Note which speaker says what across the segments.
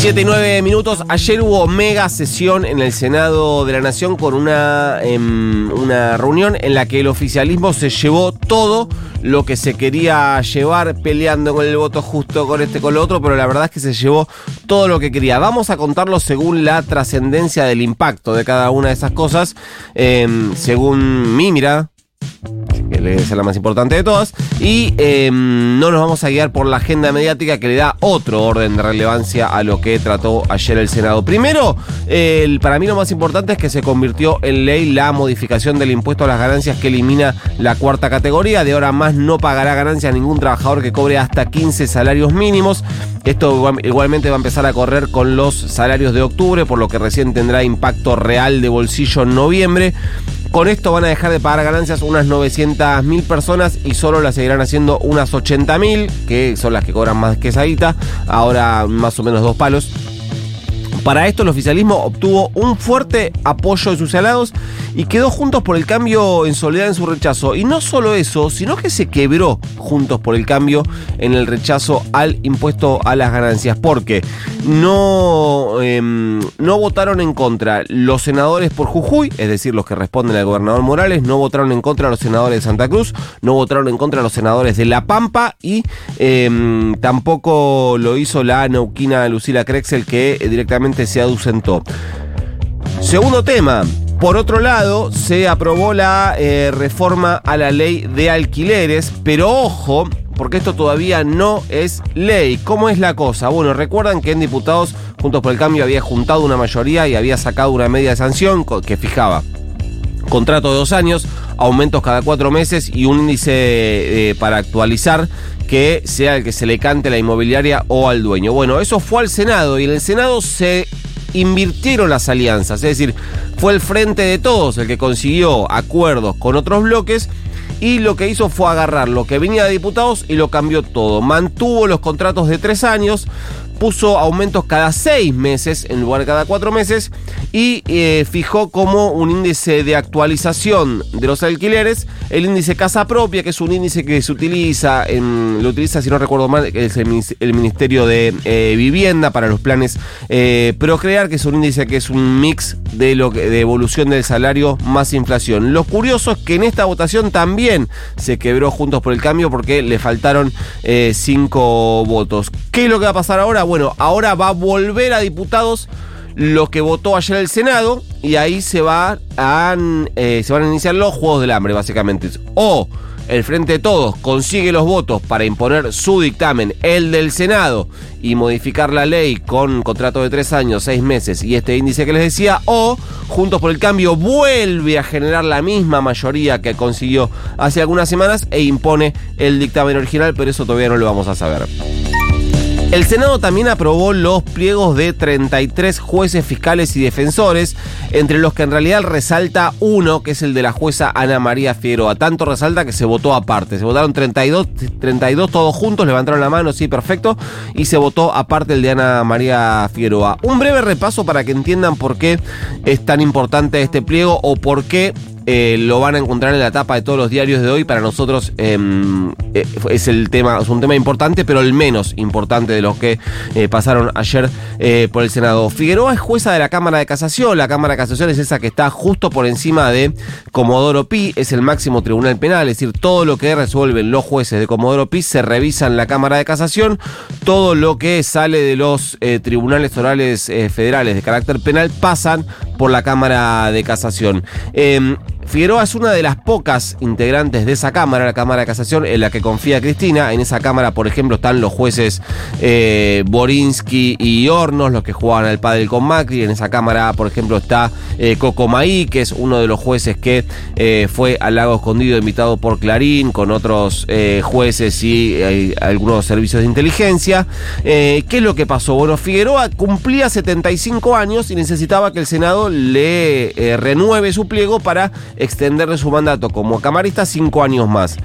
Speaker 1: 7 y 9 minutos. Ayer hubo mega sesión en el Senado de la Nación con una, em, una reunión en la que el oficialismo se llevó todo lo que se quería llevar peleando con el voto justo, con este, con lo otro, pero la verdad es que se llevó todo lo que quería. Vamos a contarlo según la trascendencia del impacto de cada una de esas cosas, em, según mi mirada que es la más importante de todas, y eh, no nos vamos a guiar por la agenda mediática que le da otro orden de relevancia a lo que trató ayer el Senado. Primero, para mí lo más importante es que se convirtió en ley la modificación del impuesto a las ganancias que elimina la cuarta categoría. De ahora más no pagará ganancias ningún trabajador que cobre hasta 15 salarios mínimos. Esto igualmente va a empezar a correr con los salarios de octubre, por lo que recién tendrá impacto real de bolsillo en noviembre. Con esto van a dejar de pagar ganancias unas 900 mil personas y solo las seguirán haciendo unas 80 mil, que son las que cobran más que esa ahora más o menos dos palos. Para esto el oficialismo obtuvo un fuerte apoyo de sus aliados y quedó juntos por el cambio en soledad en su rechazo. Y no solo eso, sino que se quebró juntos por el cambio en el rechazo al impuesto a las ganancias. Porque no, eh, no votaron en contra los senadores por Jujuy, es decir, los que responden al gobernador Morales, no votaron en contra los senadores de Santa Cruz, no votaron en contra los senadores de La Pampa y eh, tampoco lo hizo la neuquina Lucila Crexel que directamente se ausentó. Segundo tema. Por otro lado, se aprobó la eh, reforma a la ley de alquileres, pero ojo, porque esto todavía no es ley. ¿Cómo es la cosa? Bueno, recuerdan que en diputados, Juntos por el Cambio, había juntado una mayoría y había sacado una media de sanción que fijaba contrato de dos años, aumentos cada cuatro meses y un índice eh, para actualizar que sea el que se le cante la inmobiliaria o al dueño. Bueno, eso fue al Senado y en el Senado se invirtieron las alianzas, es decir, fue el frente de todos el que consiguió acuerdos con otros bloques y lo que hizo fue agarrar lo que venía de diputados y lo cambió todo. Mantuvo los contratos de tres años, puso aumentos cada seis meses en lugar de cada cuatro meses y eh, fijó como un índice de actualización de los alquileres el índice casa propia, que es un índice que se utiliza, lo utiliza, si no recuerdo mal, es el, el Ministerio de eh, Vivienda para los planes eh, Procrear, que es un índice que es un mix de, lo que, de evolución del salario más inflación. Lo curioso es que en esta votación también se quebró Juntos por el Cambio porque le faltaron eh, cinco votos. ¿Qué es lo que va a pasar ahora? Bueno, ahora va a volver a diputados lo que votó ayer el Senado y ahí se, va a, eh, se van a iniciar los Juegos del Hambre, básicamente. O el Frente de Todos consigue los votos para imponer su dictamen, el del Senado, y modificar la ley con contrato de tres años, seis meses y este índice que les decía, o Juntos por el Cambio vuelve a generar la misma mayoría que consiguió hace algunas semanas e impone el dictamen original, pero eso todavía no lo vamos a saber. El Senado también aprobó los pliegos de 33 jueces fiscales y defensores, entre los que en realidad resalta uno, que es el de la jueza Ana María Figueroa. Tanto resalta que se votó aparte. Se votaron 32, 32 todos juntos, levantaron la mano, sí, perfecto, y se votó aparte el de Ana María Figueroa. Un breve repaso para que entiendan por qué es tan importante este pliego o por qué eh, lo van a encontrar en la tapa de todos los diarios de hoy. Para nosotros eh, eh, es el tema, es un tema importante, pero el menos importante de los que eh, pasaron ayer por el Senado. Figueroa es jueza de la Cámara de Casación. La Cámara de Casación es esa que está justo por encima de Comodoro Pi, es el máximo tribunal penal, es decir, todo lo que resuelven los jueces de Comodoro Pi se revisa en la Cámara de Casación. Todo lo que sale de los tribunales orales federales de carácter penal pasan por la Cámara de Casación. Eh, Figueroa es una de las pocas integrantes de esa Cámara, la Cámara de Casación, en la que confía Cristina. En esa Cámara, por ejemplo, están los jueces eh, Borinsky y Hornos, los que jugaban al padre con Macri. En esa Cámara, por ejemplo, está eh, Coco Maí, que es uno de los jueces que eh, fue al lago escondido invitado por Clarín, con otros jueces y algunos servicios de inteligencia. ¿Qué es lo que pasó? Bueno, Figueroa cumplía 75 años y necesitaba que el Senado le renueve su pliego para extenderle su mandato como camarista cinco años más.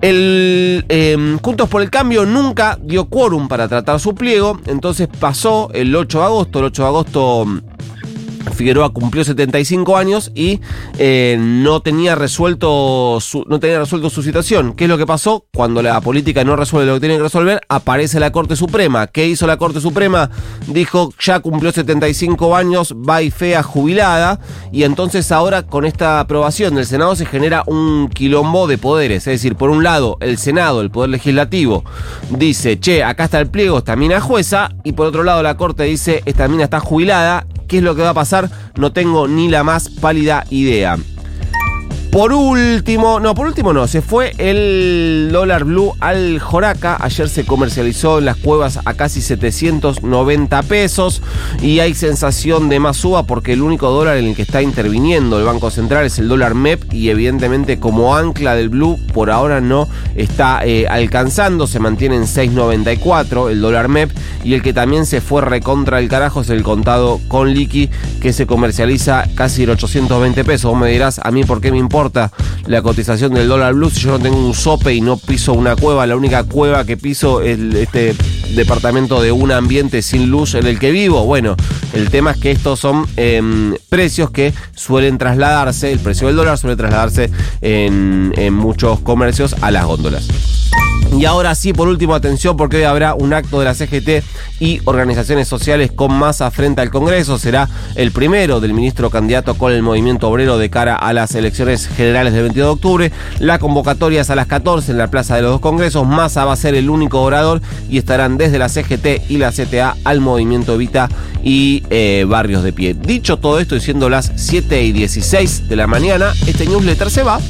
Speaker 1: El eh, Juntos por el Cambio nunca dio quórum para tratar su pliego, entonces pasó el 8 de agosto. El 8 de agosto Figueroa cumplió 75 años y eh, no, tenía resuelto su, no tenía resuelto su situación. ¿Qué es lo que pasó? Cuando la política no resuelve lo que tiene que resolver, aparece la Corte Suprema. ¿Qué hizo la Corte Suprema? Dijo, ya cumplió 75 años, va y fea jubilada. Y entonces ahora con esta aprobación del Senado se genera un quilombo de poderes. Es decir, por un lado, el Senado, el Poder Legislativo, dice, che, acá está el pliego, esta mina jueza. Y por otro lado, la Corte dice, esta mina está jubilada ¿Qué es lo que va a pasar? No tengo ni la más pálida idea. Por último, no, por último no, se fue el dólar blue al Joraca. Ayer se comercializó en las cuevas a casi 790 pesos y hay sensación de más suba porque el único dólar en el que está interviniendo el Banco Central es el dólar MEP y evidentemente como ancla del blue por ahora no está eh, alcanzando, se mantiene en 6.94 el dólar MEP y el que también se fue recontra el carajo es el contado con liqui que se comercializa casi en 820 pesos. Vos me dirás, a mí por qué me importa la cotización del dólar blue si yo no tengo un sope y no piso una cueva. La única cueva que piso es este departamento de un ambiente sin luz en el que vivo. Bueno, el tema es que estos son em, precios que suelen trasladarse, el precio del dólar suele trasladarse en, en muchos comercios a las góndolas. Y ahora sí, por último, atención, porque hoy habrá un acto de la CGT y organizaciones sociales con masa frente al Congreso. Será el primero del ministro candidato con el movimiento obrero de cara a las elecciones generales del 22 de octubre. La convocatoria es a las 14 en la Plaza de los Dos Congresos. Massa va a ser el único orador y estarán desde la CGT y la CTA al movimiento Evita y eh, Barrios de Pie. Dicho todo esto, y siendo las 7 y 16 de la mañana, este newsletter se va.